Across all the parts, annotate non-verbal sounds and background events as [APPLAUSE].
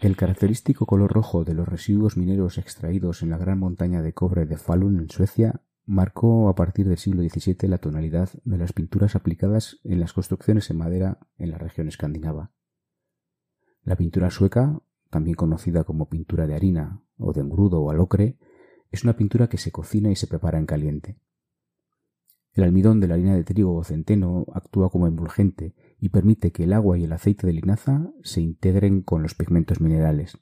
El característico color rojo de los residuos mineros extraídos en la gran montaña de cobre de Falun en Suecia marcó a partir del siglo XVII la tonalidad de las pinturas aplicadas en las construcciones en madera en la región escandinava. La pintura sueca, también conocida como pintura de harina o de engrudo o alocre, es una pintura que se cocina y se prepara en caliente. El almidón de la harina de trigo o centeno actúa como emulgente y permite que el agua y el aceite de linaza se integren con los pigmentos minerales.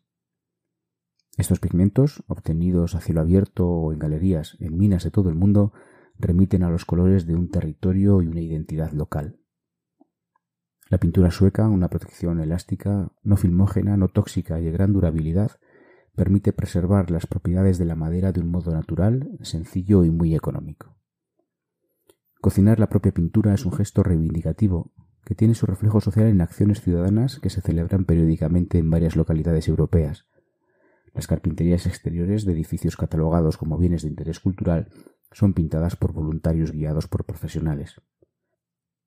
Estos pigmentos, obtenidos a cielo abierto o en galerías en minas de todo el mundo, remiten a los colores de un territorio y una identidad local. La pintura sueca, una protección elástica, no filmógena, no tóxica y de gran durabilidad, permite preservar las propiedades de la madera de un modo natural, sencillo y muy económico. Cocinar la propia pintura es un gesto reivindicativo que tiene su reflejo social en acciones ciudadanas que se celebran periódicamente en varias localidades europeas. Las carpinterías exteriores de edificios catalogados como bienes de interés cultural son pintadas por voluntarios guiados por profesionales.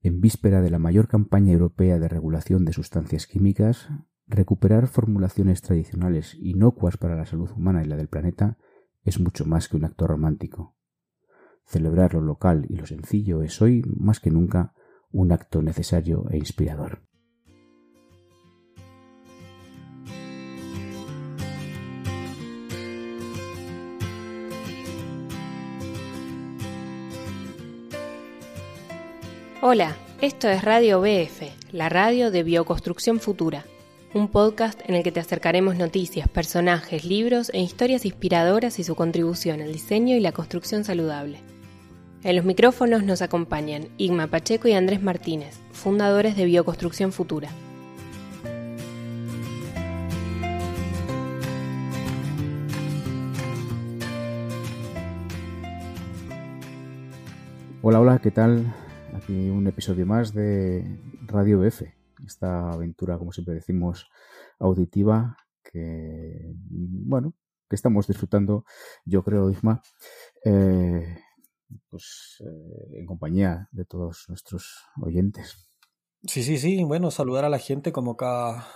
En víspera de la mayor campaña europea de regulación de sustancias químicas, recuperar formulaciones tradicionales inocuas para la salud humana y la del planeta es mucho más que un acto romántico. Celebrar lo local y lo sencillo es hoy, más que nunca, un acto necesario e inspirador. Hola, esto es Radio BF, la radio de Bioconstrucción Futura, un podcast en el que te acercaremos noticias, personajes, libros e historias inspiradoras y su contribución al diseño y la construcción saludable. En los micrófonos nos acompañan Igma Pacheco y Andrés Martínez, fundadores de Bioconstrucción Futura. Hola, hola, ¿qué tal? Aquí un episodio más de Radio BF, esta aventura, como siempre decimos, auditiva que, bueno, que estamos disfrutando, yo creo, Igma. Eh, pues eh, en compañía de todos nuestros oyentes. Sí, sí, sí. Bueno, saludar a la gente como cada,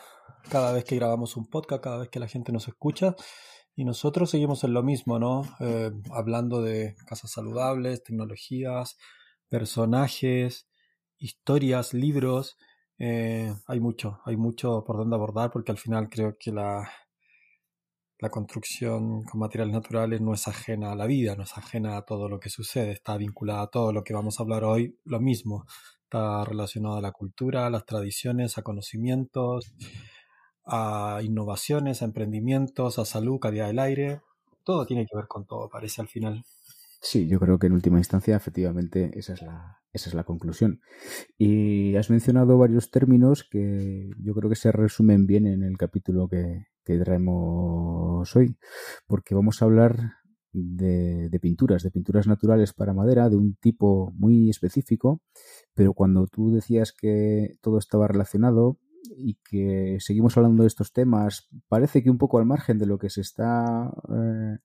cada vez que grabamos un podcast, cada vez que la gente nos escucha. Y nosotros seguimos en lo mismo, ¿no? Eh, hablando de casas saludables, tecnologías, personajes, historias, libros. Eh, hay mucho, hay mucho por donde abordar porque al final creo que la, la construcción con materiales naturales no es ajena a la vida, no es ajena a todo lo que sucede, está vinculada a todo lo que vamos a hablar hoy, lo mismo, está relacionado a la cultura, a las tradiciones, a conocimientos, a innovaciones, a emprendimientos, a salud, calidad del aire, todo tiene que ver con todo, parece al final. Sí, yo creo que en última instancia, efectivamente, esa es la, esa es la conclusión. Y has mencionado varios términos que yo creo que se resumen bien en el capítulo que, que traemos hoy, porque vamos a hablar de, de, pinturas, de pinturas naturales para madera, de un tipo muy específico, pero cuando tú decías que todo estaba relacionado y que seguimos hablando de estos temas, parece que un poco al margen de lo que se está eh,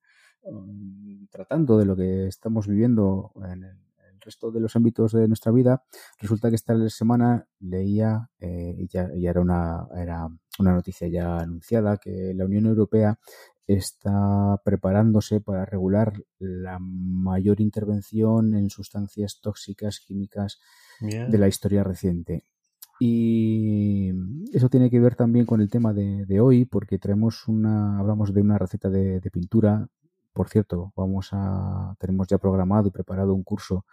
tratando, de lo que estamos viviendo en el, resto de los ámbitos de nuestra vida, resulta que esta semana leía, eh, y ya, ya era, una, era una noticia ya anunciada que la Unión Europea está preparándose para regular la mayor intervención en sustancias tóxicas químicas de la historia reciente. Y eso tiene que ver también con el tema de, hoy, porque traemos una, hablamos de una receta de, de, pintura. Por cierto, vamos a, tenemos ya programado y preparado un curso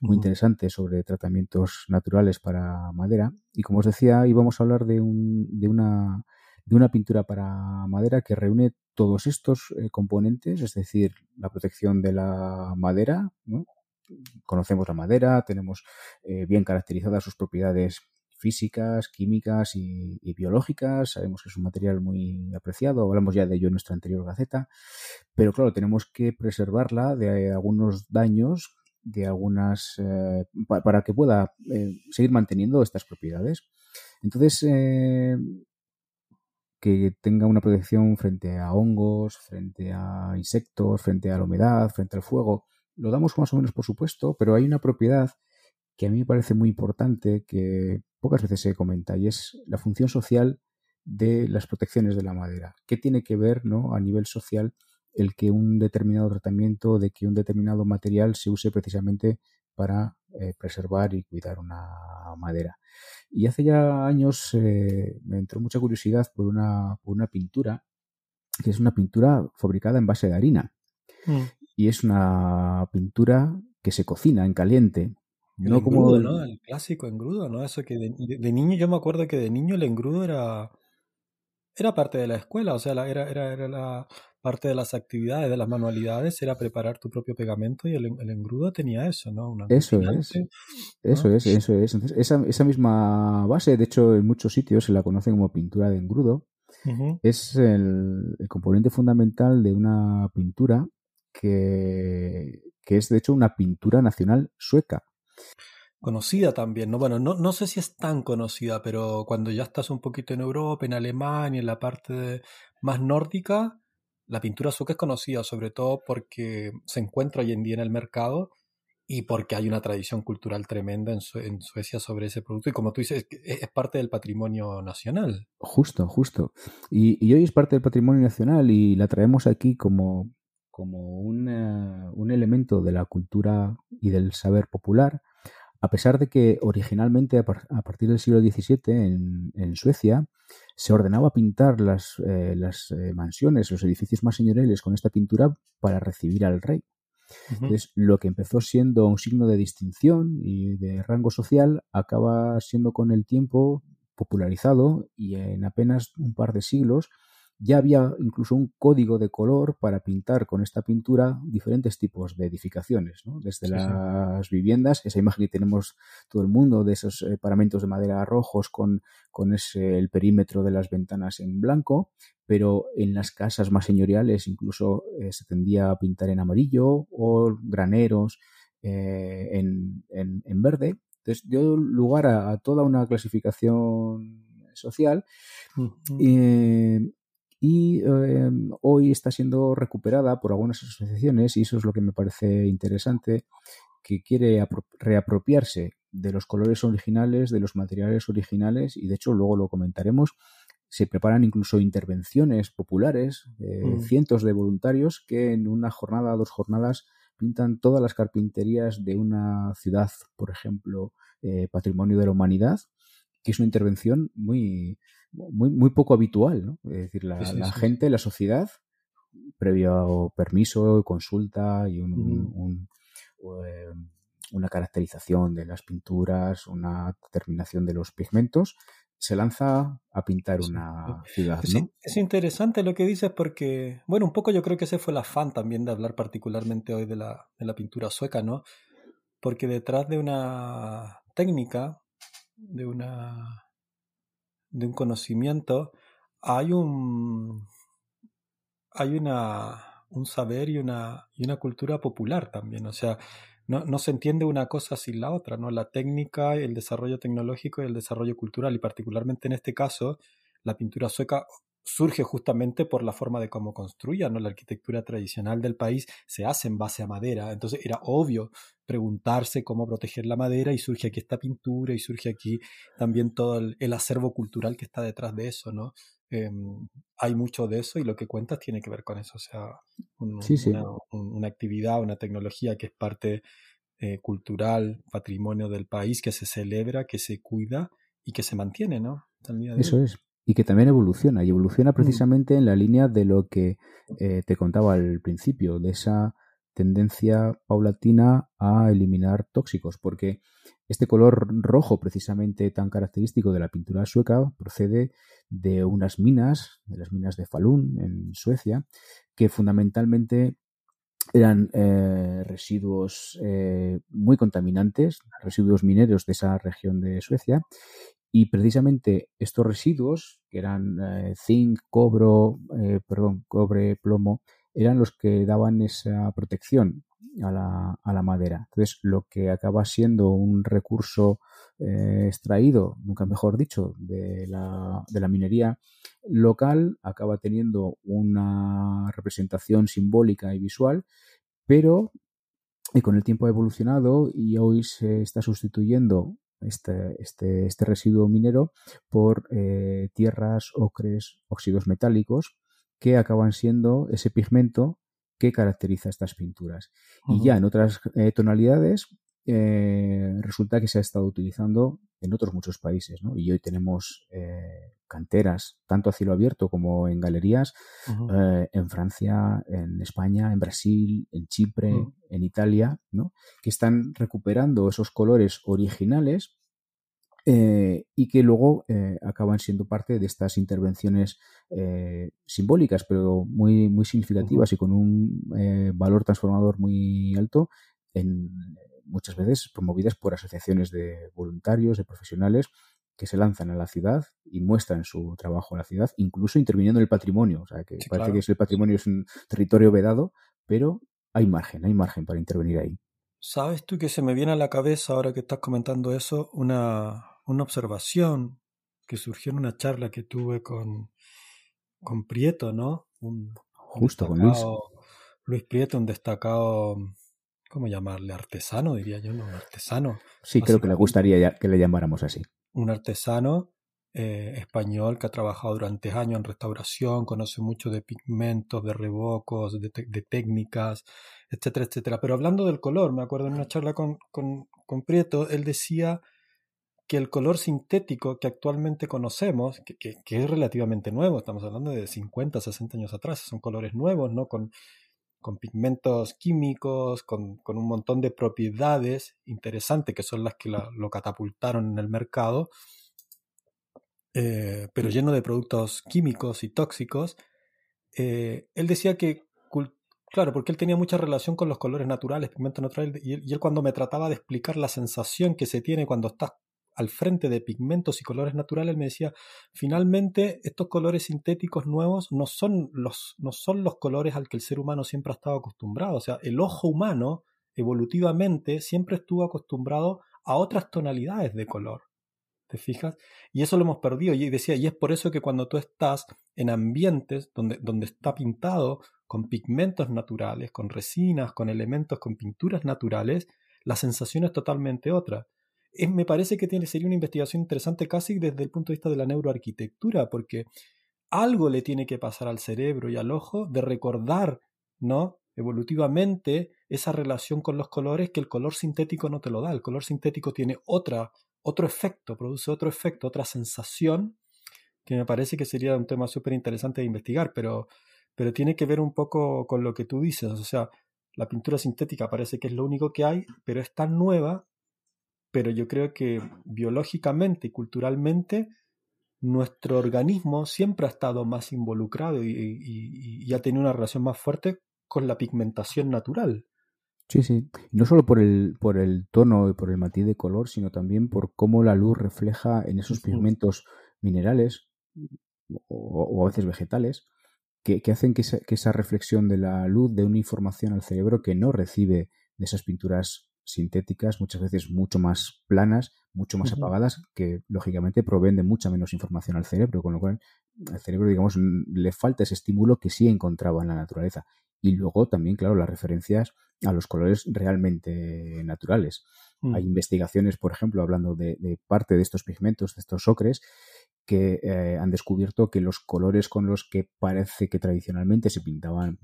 muy interesante sobre tratamientos naturales para madera. Y como os decía, íbamos a hablar de, un, de, una, de una pintura para madera que reúne todos estos eh, componentes, es decir, la protección de la madera. Conocemos la madera, tenemos eh, bien caracterizadas sus propiedades físicas, químicas y, biológicas. Sabemos que es un material muy apreciado, hablamos ya de ello en nuestra anterior gaceta, pero claro, tenemos que preservarla de algunos daños de algunas eh, para que pueda eh, seguir manteniendo estas propiedades. Entonces, eh, que tenga una protección frente a hongos, frente a insectos, frente a la humedad, frente al fuego, lo damos más o menos por supuesto, pero hay una propiedad que a mí me parece muy importante, que pocas veces se comenta, y es la función social de las protecciones de la madera. ¿Qué tiene que ver ¿no? a nivel social el que un determinado tratamiento, de que un determinado material se use precisamente para eh, preservar y cuidar una madera? Y hace ya años eh, me entró mucha curiosidad por una, por una pintura, que es una pintura fabricada en base de harina. Mm. Y es una pintura que se cocina en caliente. El no engrudo, como ¿no? El clásico engrudo, ¿no? Eso que de, niño, yo me acuerdo que de niño el engrudo era, era parte de la escuela, o sea, era, era, era la parte de las actividades, de las manualidades, era preparar tu propio pegamento y el, engrudo tenía eso, ¿no? eso es, eso es, eso es. esa, esa misma base, de hecho, en muchos sitios se la conoce como pintura de engrudo, es el, el, componente fundamental de una pintura que, que es de hecho una pintura nacional sueca. Conocida también, ¿no? Bueno, no, no sé si es tan conocida, pero cuando ya estás un poquito en Europa, en Alemania, en la parte más nórdica, la pintura sueca es conocida sobre todo porque se encuentra hoy en día en el mercado y porque hay una tradición cultural tremenda en, Suecia sobre ese producto. Y como tú dices, es, parte del patrimonio nacional. Justo, justo. Y, y, hoy es parte del patrimonio nacional y la traemos aquí como, como un elemento de la cultura y del saber popular, a pesar de que originalmente a, partir del siglo XVII en, Suecia se ordenaba pintar las, eh, las eh, mansiones, los edificios más señoriales con esta pintura para recibir al rey. Entonces, lo que empezó siendo un signo de distinción y de rango social acaba siendo con el tiempo popularizado y en apenas un par de siglos ya había incluso un código de color para pintar con esta pintura diferentes tipos de edificaciones, ¿no? desde las viviendas, esa imagen que tenemos todo el mundo de esos eh, paramentos de madera rojos con, con ese, el perímetro de las ventanas en blanco, pero en las casas más señoriales incluso eh, se tendía a pintar en amarillo o graneros eh, en, en, verde. Entonces dio lugar a, toda una clasificación social y em, hoy está siendo recuperada por algunas asociaciones y eso es lo que me parece interesante, que quiere reapropiarse de los colores originales, de los materiales originales y de hecho luego lo comentaremos. Se preparan incluso intervenciones populares, eh, mm. cientos de voluntarios que en una jornada, dos jornadas, pintan todas las carpinterías de una ciudad, por ejemplo, eh, patrimonio de la humanidad, que es una intervención muy, muy, muy poco habitual, ¿no? Es decir, la, gente, la sociedad, previo permiso, consulta y un, eh, una caracterización de las pinturas, una determinación de los pigmentos, se lanza a pintar una ciudad. ¿no? Es, interesante lo que dices porque, bueno, un poco yo creo que ese fue el afán también de hablar particularmente hoy de la, de la pintura sueca, ¿no? Porque detrás de una técnica, de una de un conocimiento, hay un hay una un saber y una y una cultura popular también, o sea, no, no se entiende una cosa sin la otra, ¿no? La técnica, el desarrollo tecnológico y el desarrollo cultural, y particularmente en este caso, la pintura sueca surge justamente por la forma de cómo construía, ¿no? La arquitectura tradicional del país se hace en base a madera, entonces era obvio preguntarse cómo proteger la madera y surge aquí esta pintura y surge aquí también todo el, acervo cultural que está detrás de eso, ¿no? Em, hay mucho de eso y lo que cuentas tiene que ver con eso, o sea, Una, actividad, una tecnología que es parte eh, cultural, patrimonio del país, que se celebra, que se cuida y que se mantiene, ¿no? Eso es y que también evoluciona, y evoluciona mm. precisamente en la línea de lo que eh, te contaba al principio, de esa tendencia paulatina a eliminar tóxicos, porque este color rojo precisamente tan característico de la pintura sueca procede de unas minas, de las minas de Falun en Suecia, que fundamentalmente eran eh, residuos eh, muy contaminantes, residuos mineros de esa región de Suecia, y precisamente estos residuos, que eran eh, zinc, cobro, eh, perdón, cobre, plomo, eran los que daban esa protección a la, a la madera. Entonces, lo que acaba siendo un recurso eh, extraído, nunca mejor dicho, de la, de la minería local, acaba teniendo una representación simbólica y visual, pero y con el tiempo ha evolucionado y hoy se está sustituyendo este, este, este residuo minero por eh, tierras, ocres, óxidos metálicos que acaban siendo ese pigmento que caracteriza estas pinturas. Y ya en otras eh, tonalidades eh, resulta que se ha estado utilizando en otros muchos países, ¿no? Y hoy tenemos eh, canteras, tanto a cielo abierto como en galerías, eh, en Francia, en España, en Brasil, en Chipre, en Italia, ¿no? Que están recuperando esos colores originales y que luego acaban siendo parte de estas intervenciones simbólicas, pero muy, muy significativas y con un valor transformador muy alto en muchas veces promovidas por asociaciones de voluntarios, de profesionales que se lanzan a la ciudad y muestran su trabajo en la ciudad, incluso interviniendo en el patrimonio. O sea, que parece que el patrimonio es un territorio vedado, pero hay margen, hay margen para intervenir ahí. ¿Sabes tú que se me viene a la cabeza ahora que estás comentando eso una, una observación que surgió en una charla que tuve con, con Prieto, ¿no? Un, Justo, con Luis. Luis Prieto, un destacado ¿cómo llamarle? Artesano, diría yo, ¿no? artesano. Sí, creo que le gustaría que le llamáramos así. Un artesano eh, español que ha trabajado durante años en restauración, conoce mucho de pigmentos, de revocos, de, técnicas, etcétera, etcétera. Pero hablando del color, me acuerdo en una charla con, con, con Prieto, él decía que el color sintético que actualmente conocemos, que, que, que, es relativamente nuevo, estamos hablando de 50, 60 años atrás, son colores nuevos, ¿no? Con con pigmentos químicos, con, un montón de propiedades interesantes que son las que lo catapultaron en el mercado, eh, pero lleno de productos químicos y tóxicos. Eh, él decía que, claro, porque él tenía mucha relación con los colores naturales, pigmentos naturales, y y él cuando me trataba de explicar la sensación que se tiene cuando estás al frente de pigmentos y colores naturales, me decía, finalmente estos colores sintéticos nuevos no son los, no son los colores al que el ser humano siempre ha estado acostumbrado. O sea, el ojo humano evolutivamente siempre estuvo acostumbrado a otras tonalidades de color. ¿Te fijas? Y eso lo hemos perdido. Y decía, y es por eso que cuando tú estás en ambientes donde, donde está pintado con pigmentos naturales, con resinas, con elementos, con pinturas naturales, la sensación es totalmente otra me parece que tiene, sería una investigación interesante casi desde el punto de vista de la neuroarquitectura, porque algo le tiene que pasar al cerebro y al ojo de recordar, ¿no? Evolutivamente esa relación con los colores que el color sintético no te lo da. El color sintético tiene otra, otro efecto, produce otro efecto, otra sensación, que me parece que sería un tema súper interesante de investigar, pero, pero tiene que ver un poco con lo que tú dices. O sea, la pintura sintética parece que es lo único que hay, pero es tan nueva pero yo creo que biológicamente y culturalmente nuestro organismo siempre ha estado más involucrado y, ha tenido una relación más fuerte con la pigmentación natural. Sí, sí. No solo por el, por el tono y por el matiz de color, sino también por cómo la luz refleja en esos pigmentos minerales o, a veces vegetales que, hacen que esa, que esa reflexión de la luz dé una información al cerebro que no recibe de esas pinturas sintéticas, muchas veces mucho más planas, mucho más apagadas, que lógicamente proveen de mucha menos información al cerebro, con lo cual al cerebro, digamos, le falta ese estímulo que sí encontraba en la naturaleza. Y luego también, claro, las referencias a los colores realmente naturales. Mm. Hay investigaciones, por ejemplo, hablando de, parte de estos pigmentos, de estos ocres, que eh, han descubierto que los colores con los que parece que tradicionalmente se pintaban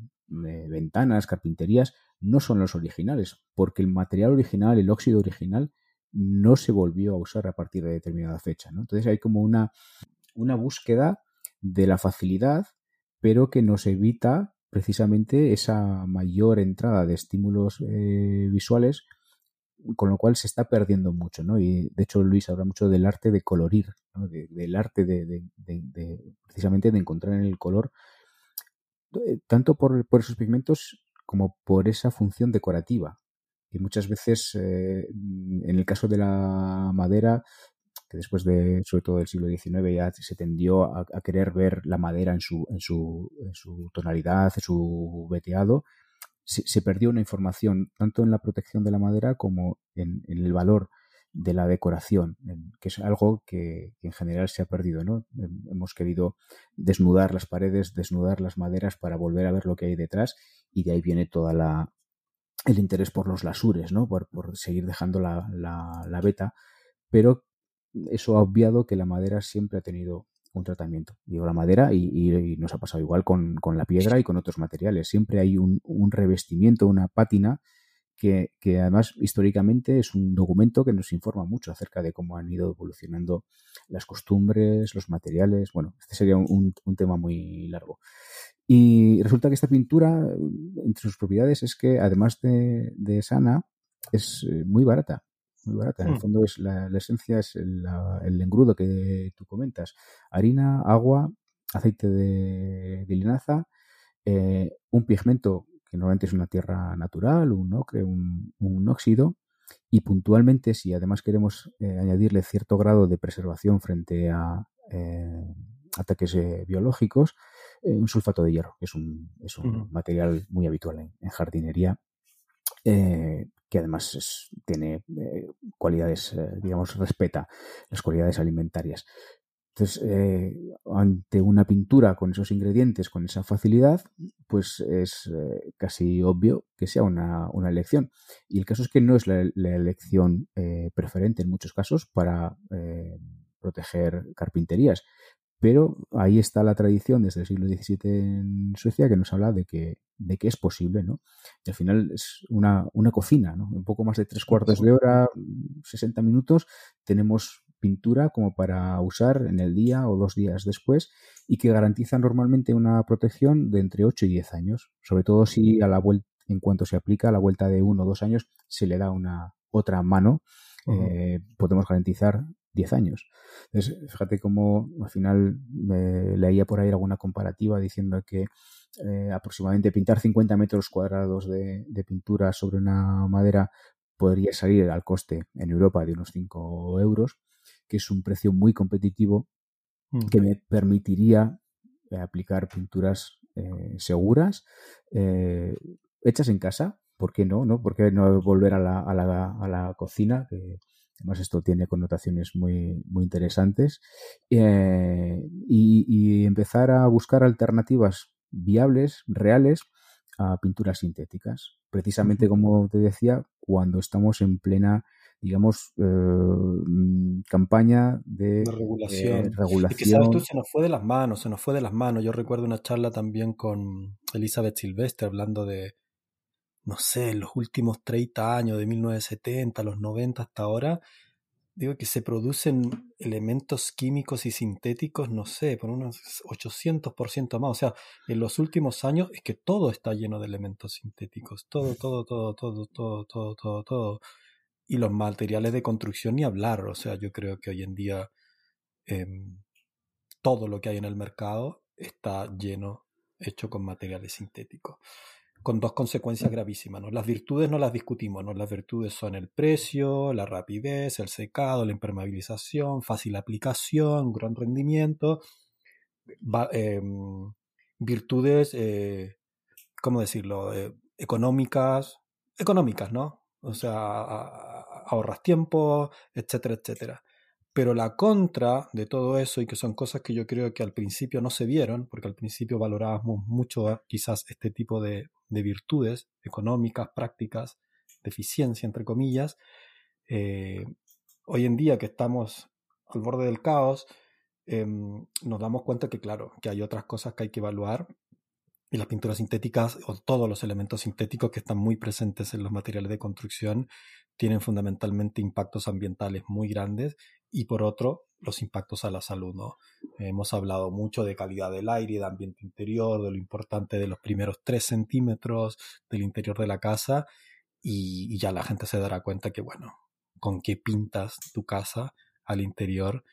eh, ventanas, carpinterías, no son los originales, porque el material original, el óxido original, no se volvió a usar a partir de determinada fecha. ¿no? Entonces hay como una, una búsqueda de la facilidad, pero que nos evita precisamente esa mayor entrada de estímulos eh, visuales, con lo cual se está perdiendo mucho. ¿no? Y de hecho Luis habla mucho del arte de colorir, del arte de, precisamente de encontrar en el color, eh, tanto por, esos pigmentos como por esa función decorativa. Y muchas veces, eh, en el caso de la madera, que después de, sobre todo del siglo XIX, ya se tendió a, querer ver la madera en su, en su, en su tonalidad, en su veteado, se, perdió una información tanto en la protección de la madera como en, el valor de la decoración, que es algo que, en general se ha perdido. ¿no? Hemos querido desnudar las paredes, desnudar las maderas para volver a ver lo que hay detrás y de ahí viene toda la, el interés por los lasures, ¿no? Por, seguir dejando la, la, la, beta, pero eso ha obviado que la madera siempre ha tenido un tratamiento. Digo la madera y, nos ha pasado igual con, con, la piedra y con otros materiales. Siempre hay un, revestimiento, una pátina que, que, además históricamente es un documento que nos informa mucho acerca de cómo han ido evolucionando las costumbres, los materiales. Bueno, este sería un, un tema muy largo. Y resulta que esta pintura, entre sus propiedades, es que además de, de sana, es eh, muy barata. Muy barata. En el fondo es la, la esencia es el, la, el, engrudo que tú comentas. Harina, agua, aceite de, de linaza, eh, un pigmento que normalmente es una tierra natural, un ocre, un, un óxido, y puntualmente, si además queremos eh, añadirle cierto grado de preservación frente a eh, ataques eh, biológicos, un sulfato de hierro, que es un, es un uh -huh. material muy habitual en, en jardinería, eh, que además es, tiene eh, cualidades, eh, digamos, respeta las cualidades alimentarias. Entonces, ante una pintura con esos ingredientes, con esa facilidad, pues es casi obvio que sea una, una, elección. Y el caso es que no es la, elección preferente en muchos casos para proteger carpinterías. Pero ahí está la tradición desde el siglo XVII en Suecia que nos habla de que, de que es posible, ¿no? Y al final es una, una cocina, ¿no? Un poco más de tres cuartos de hora, 60 minutos, tenemos pintura como para usar en el día o dos días después y que garantiza normalmente una protección de entre 8 y 10 años, sobre todo si a la vuelta, en cuanto se aplica a la vuelta de uno o dos años, se le da una otra mano, uh -huh. eh, podemos garantizar 10 años. Entonces, fíjate cómo al final me leía por ahí alguna comparativa diciendo que eh, aproximadamente pintar 50 metros cuadrados de, de, pintura sobre una madera podría salir al coste en Europa de unos 5 euros, que es un precio muy competitivo mm. que me permitiría eh, aplicar pinturas eh, seguras, eh, hechas en casa, ¿por qué no? no? ¿Por qué no volver a la, a la, a la cocina? Que, Además, esto tiene connotaciones muy, muy interesantes. Eh, y, y, empezar a buscar alternativas viables, reales, a pinturas sintéticas. Precisamente, como te decía, cuando estamos en plena digamos, eh, campaña de, de regulación. Eh, regulación. Y que sabes tú, se nos fue de las manos, se nos fue de las manos. Yo recuerdo una charla también con Elizabeth Silvestre hablando de, no sé, los últimos 30 años, de 1970, los 90 hasta ahora, digo que se producen elementos químicos y sintéticos, no sé, por unos 800% más. O sea, en los últimos años es que todo está lleno de elementos sintéticos. Todo, todo, todo, todo, todo, todo, todo, todo. Y los materiales de construcción ni hablar. O sea, yo creo que hoy en día eh, todo lo que hay en el mercado está lleno, hecho con materiales sintéticos con dos consecuencias gravísimas. ¿no? Las virtudes no las discutimos, ¿no? las virtudes son el precio, la rapidez, el secado, la impermeabilización, fácil aplicación, gran rendimiento. Eh, virtudes, eh, ¿cómo decirlo? Eh, económicas, económicas, ¿no? O sea, ahorras tiempo, etcétera, etcétera. Pero la contra de todo eso, y que son cosas que yo creo que al principio no se vieron, porque al principio valorábamos mucho quizás este tipo de, de virtudes económicas, prácticas, de eficiencia, entre comillas, eh, hoy en día que estamos al borde del caos, eh, nos damos cuenta que, claro, que hay otras cosas que hay que evaluar y las pinturas sintéticas o todos los elementos sintéticos que están muy presentes en los materiales de construcción tienen fundamentalmente impactos ambientales muy grandes y por otro los impactos a la salud. ¿no? Hemos hablado mucho de calidad del aire, de ambiente interior, de lo importante de los primeros tres centímetros del interior de la casa y, y ya la gente se dará cuenta que, bueno, con qué pintas tu casa al interior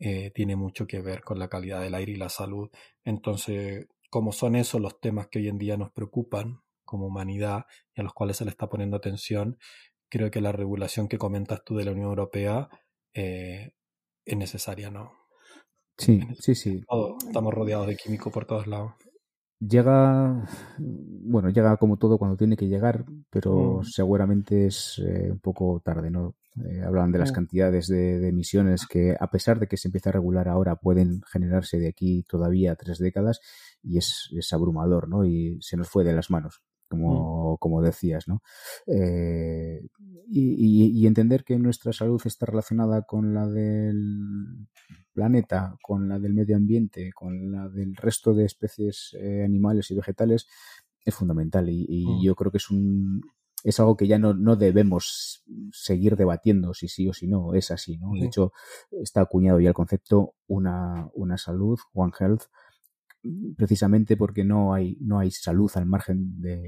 eh, tiene mucho que ver con la calidad del aire y la salud. Entonces, como son esos los temas que hoy en día nos preocupan como humanidad y a los cuales se le está poniendo atención, creo que la regulación que comentas tú de la Unión Europea eh, es necesaria, ¿no? Sí, sí, sí. Todo, estamos rodeados de químicos por todos lados. Llega, bueno, llega como todo cuando tiene que llegar, pero mm. seguramente es eh, un poco tarde, ¿no? Eh, hablan de las mm. cantidades de, de, emisiones que, a pesar de que se empieza a regular ahora, pueden generarse de aquí todavía tres décadas y es, es abrumador, ¿no? Y se nos fue de las manos como, como decías, ¿no? Eh, y, entender que nuestra salud está relacionada con la del planeta, con la del medio ambiente, con la del resto de especies eh, animales y vegetales, es fundamental. Y, mm. yo creo que es un es algo que ya no, no debemos seguir debatiendo si sí o si no, es así, ¿no? De hecho, está acuñado ya el concepto una, una salud, One Health, precisamente porque no hay, no hay salud al margen de,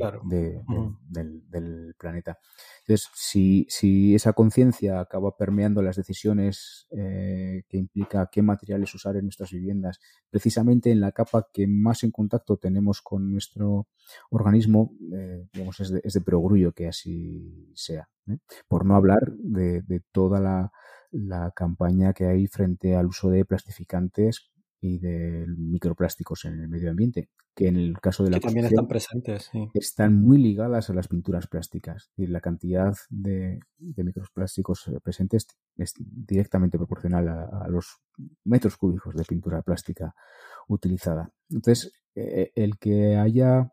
del, planeta. Entonces, si, si esa conciencia acaba permeando las decisiones eh, que implica qué materiales usar en nuestras viviendas, precisamente en la capa que más en contacto tenemos con nuestro organismo, eh, digamos, es de, es de perogrullo que así sea. ¿eh? Por no hablar de, de toda la, la campaña que hay frente al uso de plastificantes y de microplásticos en el medio ambiente, que en el caso de la que también están presentes, están muy ligadas a las pinturas plásticas y la cantidad de, microplásticos presentes es directamente proporcional a, los metros cúbicos de pintura plástica utilizada. Entonces, eh, el que haya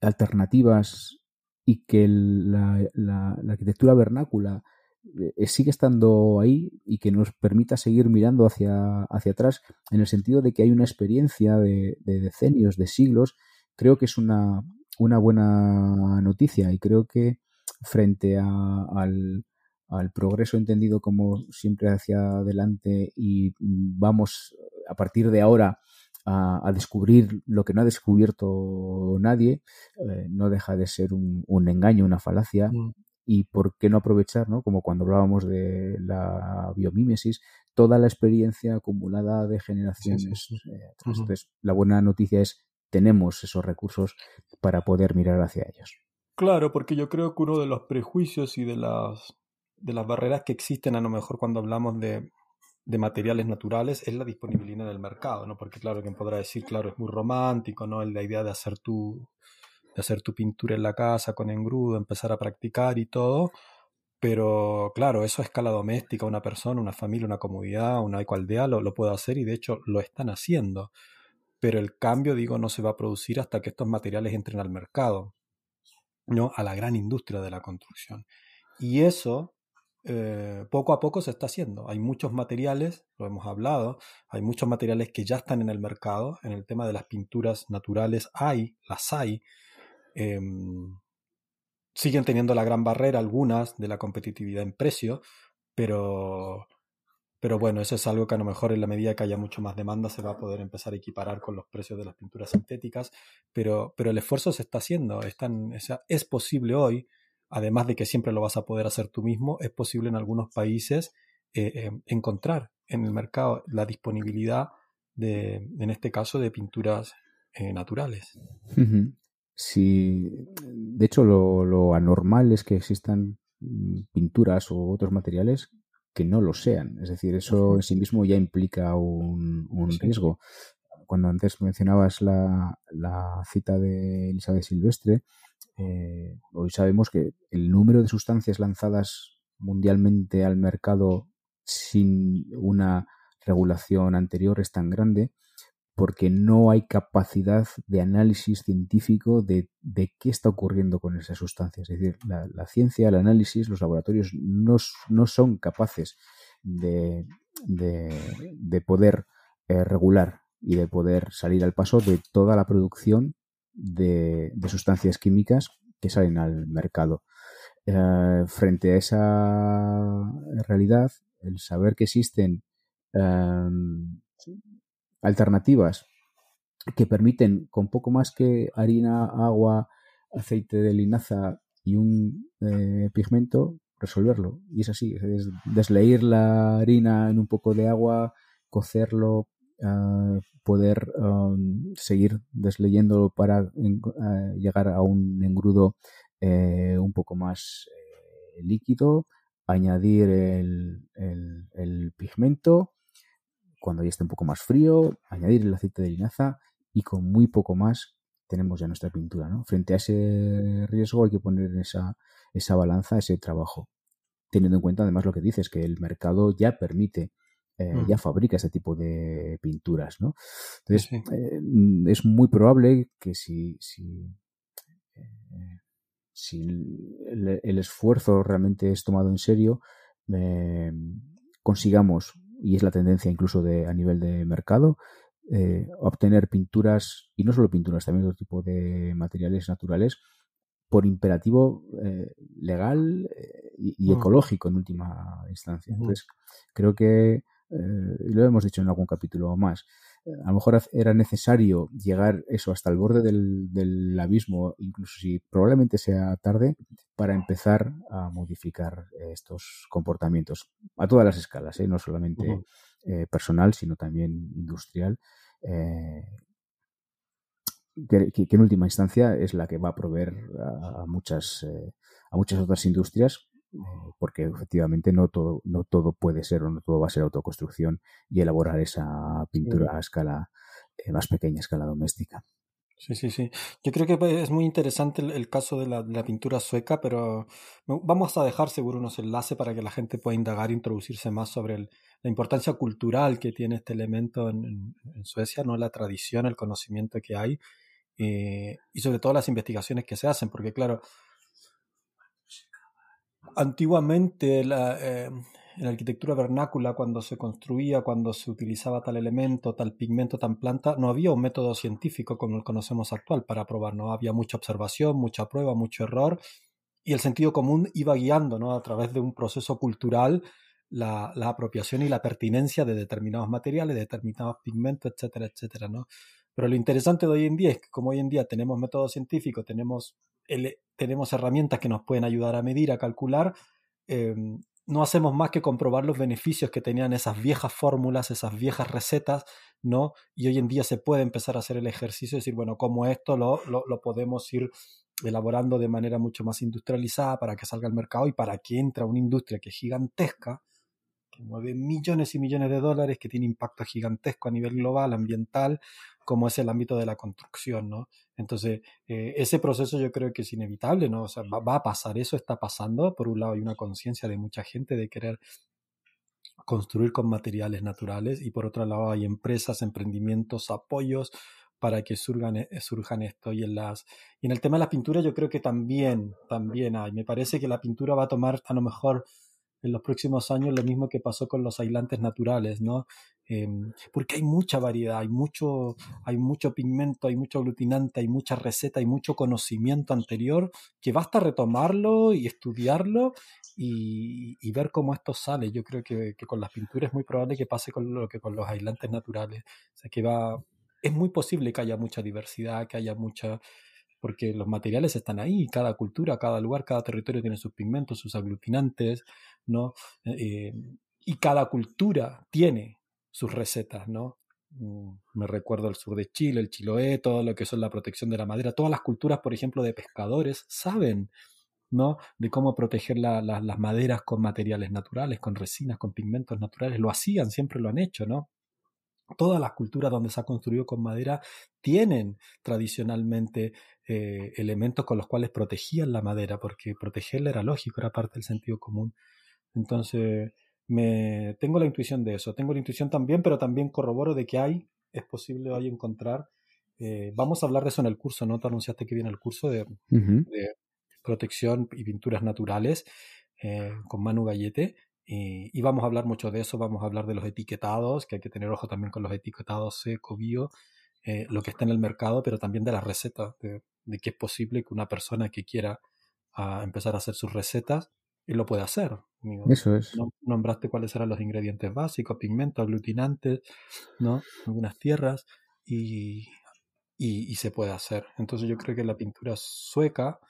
alternativas y que la, la arquitectura vernácula eh, sigue estando ahí y que nos permita seguir mirando hacia, hacia atrás en el sentido de que hay una experiencia de, decenios, de siglos, creo que es una, una buena noticia. Y creo que frente al, al progreso entendido como siempre hacia adelante y vamos a partir de ahora a, descubrir lo que no ha descubierto nadie, eh, no deja de ser un, un engaño, una falacia, mm y por qué no aprovechar, ¿no? como cuando hablábamos de la biomímesis, toda la experiencia acumulada de generaciones. Eh, Entonces, la buena noticia es tenemos esos recursos para poder mirar hacia ellos. Claro, porque yo creo que uno de los prejuicios y de las, de las barreras que existen a lo mejor cuando hablamos de, de materiales naturales es la disponibilidad en el mercado, ¿no? Porque claro, quien podrá decir, claro, es muy romántico, ¿no? La idea de hacer tu, hacer tu pintura en la casa con engrudo, empezar a practicar y todo. Pero claro, eso a escala doméstica, una persona, una familia, una comunidad, una ecoaldea lo, lo puede hacer y de hecho lo están haciendo. Pero el cambio, digo, no se va a producir hasta que estos materiales entren al mercado, no a la gran industria de la construcción. Y eso eh, poco a poco se está haciendo. Hay muchos materiales, lo hemos hablado, hay muchos materiales que ya están en el mercado. En el tema de las pinturas naturales hay, las hay, Em, siguen teniendo la gran barrera algunas de la competitividad en precio, pero, pero bueno, eso es algo que a lo mejor en la medida que haya mucho más demanda se va a poder empezar a equiparar con los precios de las pinturas sintéticas, pero, pero el esfuerzo se está haciendo, es, posible hoy, además de que siempre lo vas a poder hacer tú mismo, es posible en algunos países eh, em, encontrar en el mercado la disponibilidad de, en este caso, de pinturas eh, naturales. Si, de hecho, lo, anormal es que existan mm, pinturas o otros materiales que no lo sean. Es decir, eso en sí mismo ya implica un, riesgo. Cuando antes mencionabas la, cita de Elizabeth Silvestre, eh, hoy sabemos que el número de sustancias lanzadas mundialmente al mercado sin una regulación anterior es tan grande porque no hay capacidad de análisis científico de, qué está ocurriendo con esas sustancias. Es decir, la, ciencia, el análisis, los laboratorios no, son capaces de, poder eh, regular y de poder salir al paso de toda la producción de, sustancias químicas que salen al mercado. Eh, frente a esa realidad, el saber que existen em, alternativas que permiten con poco más que harina, agua, aceite de linaza y un eh, pigmento resolverlo. Y es así, es desleír la harina en un poco de agua, cocerlo, ah, poder um, seguir desleyéndolo para ah, llegar a un engrudo eh, un poco más eh, líquido, añadir el, el pigmento, cuando ya esté un poco más frío, añadir el aceite de linaza y con muy poco más tenemos ya nuestra pintura. ¿no? Frente a ese riesgo hay que poner en esa, esa balanza ese trabajo, teniendo en cuenta además lo que dices, que el mercado ya permite eh, mm. ya fabrica ese tipo de pinturas, ¿no? Entonces, eh, es muy probable que si, si eh, si el, esfuerzo realmente es tomado en serio, consigamos, y es la tendencia incluso de, a nivel de mercado, eh, obtener pinturas, y no solo pinturas, también otro tipo de materiales naturales, por imperativo eh, legal y, ecológico en última instancia. Entonces, creo que, y lo hemos dicho en algún capítulo más, a lo mejor era necesario llegar eso hasta el borde del, abismo, incluso si probablemente sea tarde, para empezar a modificar estos comportamientos a todas las escalas, ¿eh? no solamente eh, personal, sino también industrial. Eh, que, en última instancia es la que va a proveer a, muchas a muchas otras industrias porque efectivamente no todo, no todo puede ser o no todo va a ser autoconstrucción y elaborar esa pintura a escala eh, más pequeña, a escala doméstica. Sí, sí, sí. Yo creo que es muy interesante el, caso de la, pintura sueca, pero vamos a dejar seguro unos enlaces para que la gente pueda indagar e introducirse más sobre la importancia cultural que tiene este elemento en, Suecia, no la tradición, el conocimiento que hay eh, y sobre todo las investigaciones que se hacen, porque claro, Antiguamente la, eh, en la arquitectura vernácula, cuando se construía, cuando se utilizaba tal elemento, tal pigmento, tal planta, no había un método científico como el conocemos actual para probar, no había mucha observación, mucha prueba, mucho error, y el sentido común iba guiando ¿no? a través de un proceso cultural la, la, apropiación y la pertinencia de determinados materiales, de determinados pigmentos, etcétera, etcétera. ¿no? Pero lo interesante de hoy en día es que como hoy en día tenemos método científico, tenemos tenemos herramientas que nos pueden ayudar a medir, a calcular, em, no hacemos más que comprobar los beneficios que tenían esas viejas fórmulas, esas viejas recetas, ¿no? Y hoy en día se puede empezar a hacer el ejercicio de decir, bueno, cómo esto lo, lo, podemos ir elaborando de manera mucho más industrializada para que salga al mercado y para que entre una industria que es gigantesca, mueve millones y millones de dólares, que tiene impacto gigantesco a nivel global, ambiental, como es el ámbito de la construcción, ¿no? Entonces, eh, ese proceso yo creo que es inevitable, ¿no? O sea, va, a pasar, eso está pasando. Por un lado, hay una conciencia de mucha gente de querer construir con materiales naturales y por otro lado hay empresas, emprendimientos, apoyos para que surjan, eh, surjan esto. Y en, las, y en el tema de la pintura yo creo que también, también hay. Me parece que la pintura va a tomar a lo mejor en los próximos años lo mismo que pasó con los aislantes naturales, ¿no? Em, porque hay mucha variedad, hay mucho, hay mucho pigmento, hay mucho aglutinante, hay mucha receta, hay mucho conocimiento anterior que basta retomarlo y estudiarlo y, ver cómo esto sale. Yo creo que, con las pinturas es muy probable que pase con lo que con los aislantes naturales. O sea, que va, es muy posible que haya mucha diversidad, que haya mucha porque los materiales están ahí, cada cultura, cada lugar, cada territorio tiene sus pigmentos, sus aglutinantes, ¿no? Eh, y cada cultura tiene sus recetas, ¿no? Mm, me recuerdo el sur de Chile, el Chiloé, todo lo que son la protección de la madera. Todas las culturas, por ejemplo, de pescadores, saben, ¿no? De cómo proteger las maderas con materiales naturales, con resinas, con pigmentos naturales. Lo hacían, siempre lo han hecho, ¿no? Todas las culturas donde se ha construido con madera tienen tradicionalmente eh, elementos con los cuales protegían la madera, porque protegerla era lógico, era parte del sentido común. Entonces, me, tengo la intuición de eso. Tengo la intuición también, pero también corroboro de que hay, es posible hoy encontrar. Eh, vamos a hablar de eso en el curso, ¿no? Te anunciaste que viene el curso de, protección y pinturas naturales eh, con Manu Gallete. Y, vamos a hablar mucho de eso, vamos a hablar de los etiquetados, que hay que tener ojo también con los etiquetados seco, bio, eh, lo que está en el mercado, pero también de las recetas, de, de que es posible que una persona que quiera ah, empezar a hacer sus recetas y lo puede hacer. Eso es. Nombraste cuáles eran los ingredientes básicos, pigmentos, aglutinantes, ¿no? Algunas tierras y, y, se puede hacer. Entonces yo creo que la pintura sueca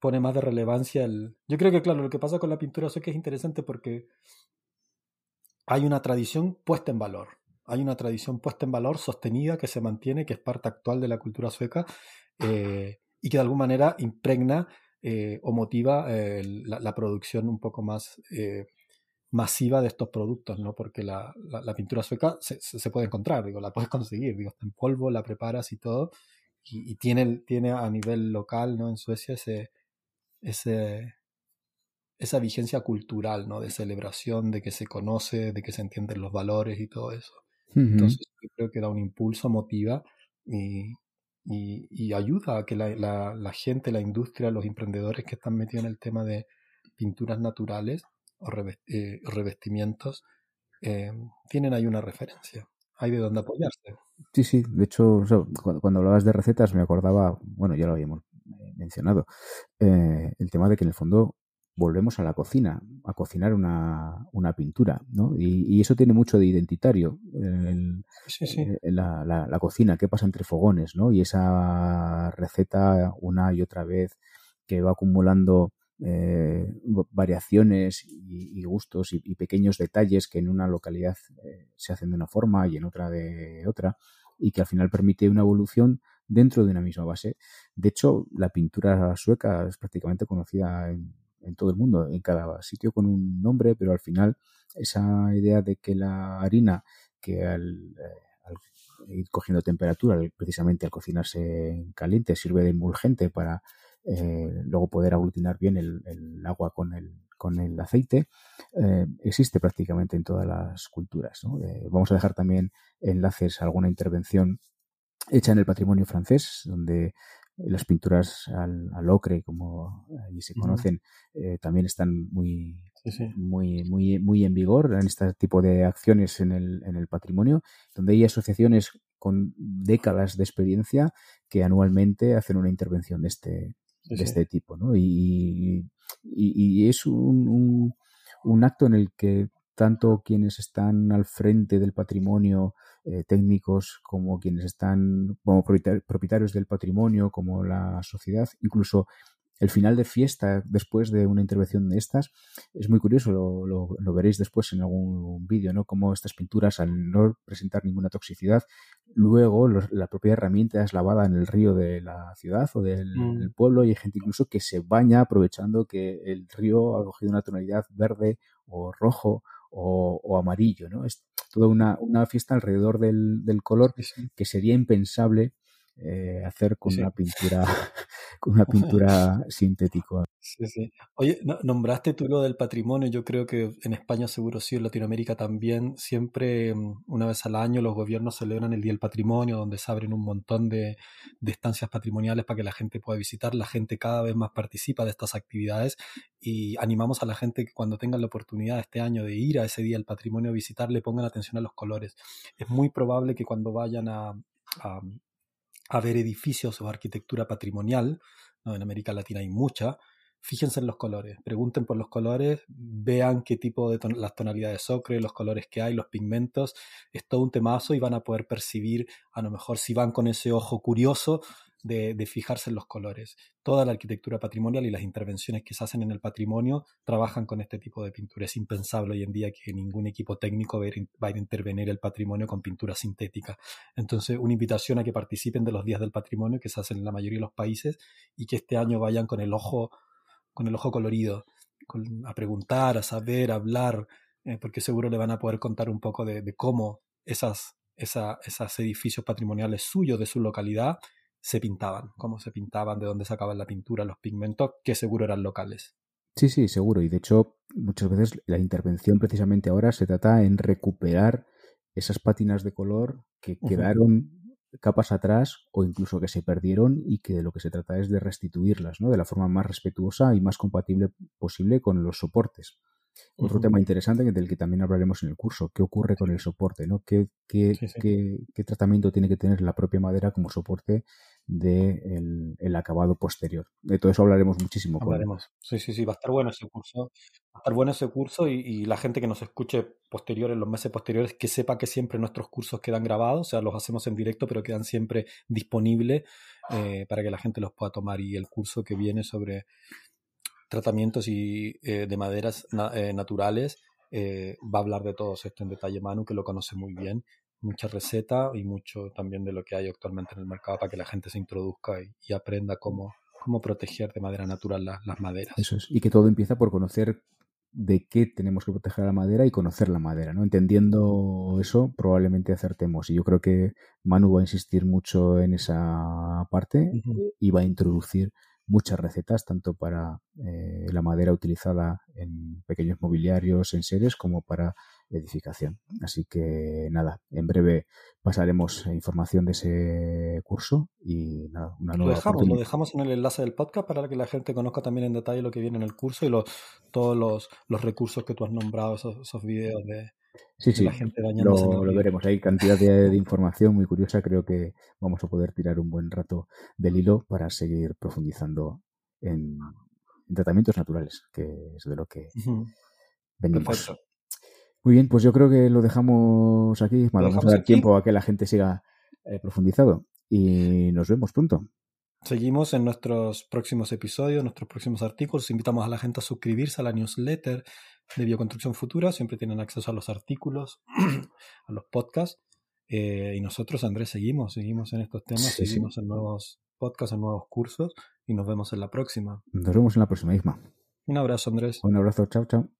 pone más de relevancia el... Yo creo que, claro, lo que pasa con la pintura sueca es interesante porque hay una tradición puesta en valor. Hay una tradición puesta en valor, sostenida, que se mantiene, que es parte actual de la cultura sueca eh, y que de alguna manera impregna eh, o motiva eh, la, producción un poco más eh, masiva de estos productos, ¿no? Porque la, la, pintura sueca se, se, puede encontrar, digo, la puedes conseguir, digo, está en polvo, la preparas y todo, y, tiene, tiene a nivel local, ¿no? En Suecia ese, ese, esa vigencia cultural, ¿no? De celebración, de que se conoce, de que se entienden los valores y todo eso. Entonces, yo creo que da un impulso, motiva y, y, ayuda a que la, gente, la industria, los emprendedores que están metidos en el tema de pinturas naturales o eh, revestimientos, eh, tienen ahí una referencia, hay de dónde apoyarse. Sí, sí, de hecho, cuando, hablabas de recetas me acordaba, bueno, ya lo habíamos eh, mencionado, el tema de que en el fondo volvemos a la cocina, a cocinar una, una pintura, ¿no? Y, eso tiene mucho de identitario, eh, La, la, cocina, qué pasa entre fogones, ¿no? Y esa receta una y otra vez que va acumulando eh, variaciones y, gustos y, pequeños detalles que en una localidad eh, se hacen de una forma y en otra de otra y que al final permite una evolución dentro de una misma base. De hecho, la pintura sueca es prácticamente conocida en, en todo el mundo, en cada sitio con un nombre, pero al final esa idea de que la harina, que al, eh, ir cogiendo temperatura, precisamente al cocinarse caliente, sirve de emulgente para eh, luego poder aglutinar bien el, agua con el, con el aceite, eh, existe prácticamente en todas las culturas. vamos a dejar también enlaces a alguna intervención hecha en el patrimonio francés, donde las pinturas al, ocre, como allí se conocen, eh, también están muy, muy, muy, muy en vigor en este tipo de acciones en el, en el patrimonio, donde hay asociaciones con décadas de experiencia que anualmente hacen una intervención de este, de este tipo, ¿no? Y, y, es un, un, un, acto en el que tanto quienes están al frente del patrimonio eh, técnicos como quienes están como propietarios del patrimonio, como la sociedad, incluso el final de fiesta después de una intervención de estas es muy curioso, lo, lo, veréis después en algún vídeo, ¿no? Como estas pinturas, al no presentar ninguna toxicidad, luego la propia herramienta es lavada en el río de la ciudad o del, mm. pueblo y hay gente incluso que se baña aprovechando que el río ha cogido una tonalidad verde o rojo o, amarillo, ¿no? Es toda una, una fiesta alrededor del, del color que sería impensable eh, hacer con una pintura [LAUGHS] [LAUGHS] con una pintura sintética. Sí, sí. Oye, nombraste tú lo del patrimonio, yo creo que en España seguro sí, en Latinoamérica también, siempre mm, una vez al año los gobiernos celebran el Día del Patrimonio, donde se abren un montón de, de estancias patrimoniales para que la gente pueda visitar, la gente cada vez más participa de estas actividades y animamos a la gente que cuando tengan la oportunidad este año de ir a ese Día del Patrimonio a visitar, le pongan atención a los colores. Es muy probable que cuando vayan a a ver edificios o arquitectura patrimonial, en América Latina hay mucha, fíjense en los colores, pregunten por los colores, vean qué tipo de las tonalidades ocre, los colores que hay, los pigmentos, es todo un temazo y van a poder percibir, a lo mejor si van con ese ojo curioso, de, fijarse en los colores. Toda la arquitectura patrimonial y las intervenciones que se hacen en el patrimonio trabajan con este tipo de pintura. Es impensable hoy en día que ningún equipo técnico vaya a intervenir el patrimonio con pintura sintética. Entonces, una invitación a que participen de los días del patrimonio que se hacen en la mayoría de los países y que este año vayan con el ojo, con el ojo colorido, a preguntar, a saber, a hablar, eh, porque seguro le van a poder contar un poco de, cómo esas, esos edificios patrimoniales suyos de su localidad se pintaban, cómo se pintaban, de dónde sacaban la pintura, los pigmentos, que seguro eran locales. Sí, sí, seguro. Y de hecho, muchas veces la intervención precisamente ahora se trata en recuperar esas pátinas de color que quedaron capas atrás o incluso que se perdieron y que de lo que se trata es de restituirlas, ¿no? De la forma más respetuosa y más compatible posible con los soportes. Otro tema interesante del que también hablaremos en el curso, qué ocurre con el soporte, ¿no? ¿Qué, qué, qué, tratamiento tiene que tener la propia madera como soporte del el acabado posterior? De todo eso hablaremos muchísimo. Hablaremos. Sí, sí, sí, va a estar bueno ese curso. Va a estar bueno ese curso y, la gente que nos escuche posterior, en los meses posteriores, que sepa que siempre nuestros cursos quedan grabados, o sea, los hacemos en directo, pero quedan siempre disponibles eh, para que la gente los pueda tomar. Y el curso que viene sobre tratamientos y, eh, de maderas eh, naturales. Eh, va a hablar de todo esto en detalle Manu, que lo conoce muy bien. Mucha receta y mucho también de lo que hay actualmente en el mercado para que la gente se introduzca y, aprenda cómo, cómo proteger de manera natural las maderas. Eso es. Y que todo empieza por conocer de qué tenemos que proteger la madera y conocer la madera, ¿no? Entendiendo eso, probablemente acertemos. Y yo creo que Manu va a insistir mucho en esa parte y va a introducir muchas recetas, tanto para eh, la madera utilizada en pequeños mobiliarios, en seres, como para edificación. Así que nada, en breve pasaremos información de ese curso y nada, una nueva lo dejamos, lo dejamos en el enlace del podcast para que la gente conozca también en detalle lo que viene en el curso y todos los, los, recursos que tú has nombrado, esos, esos videos de, Sí, sí, la gente lo, lo veremos. Hay cantidad de, información muy curiosa. Creo que vamos a poder tirar un buen rato del hilo para seguir profundizando en, tratamientos naturales, que es de lo que venimos. Muy bien, pues yo creo que lo dejamos aquí. vamos a dar tiempo a que la gente siga eh, profundizado y nos vemos pronto. Seguimos en nuestros próximos episodios, nuestros próximos artículos. Invitamos a la gente a suscribirse a la newsletter de Bioconstrucción Futura. Siempre tienen acceso a los artículos, [CLEARS THROAT] a los podcasts. Eh, y nosotros, Andrés, seguimos, seguimos en estos temas, seguimos en nuevos podcasts, en nuevos cursos y nos vemos en la próxima. Nos vemos en la próxima, Isma. Un abrazo, Andrés. Un abrazo, chao, chao.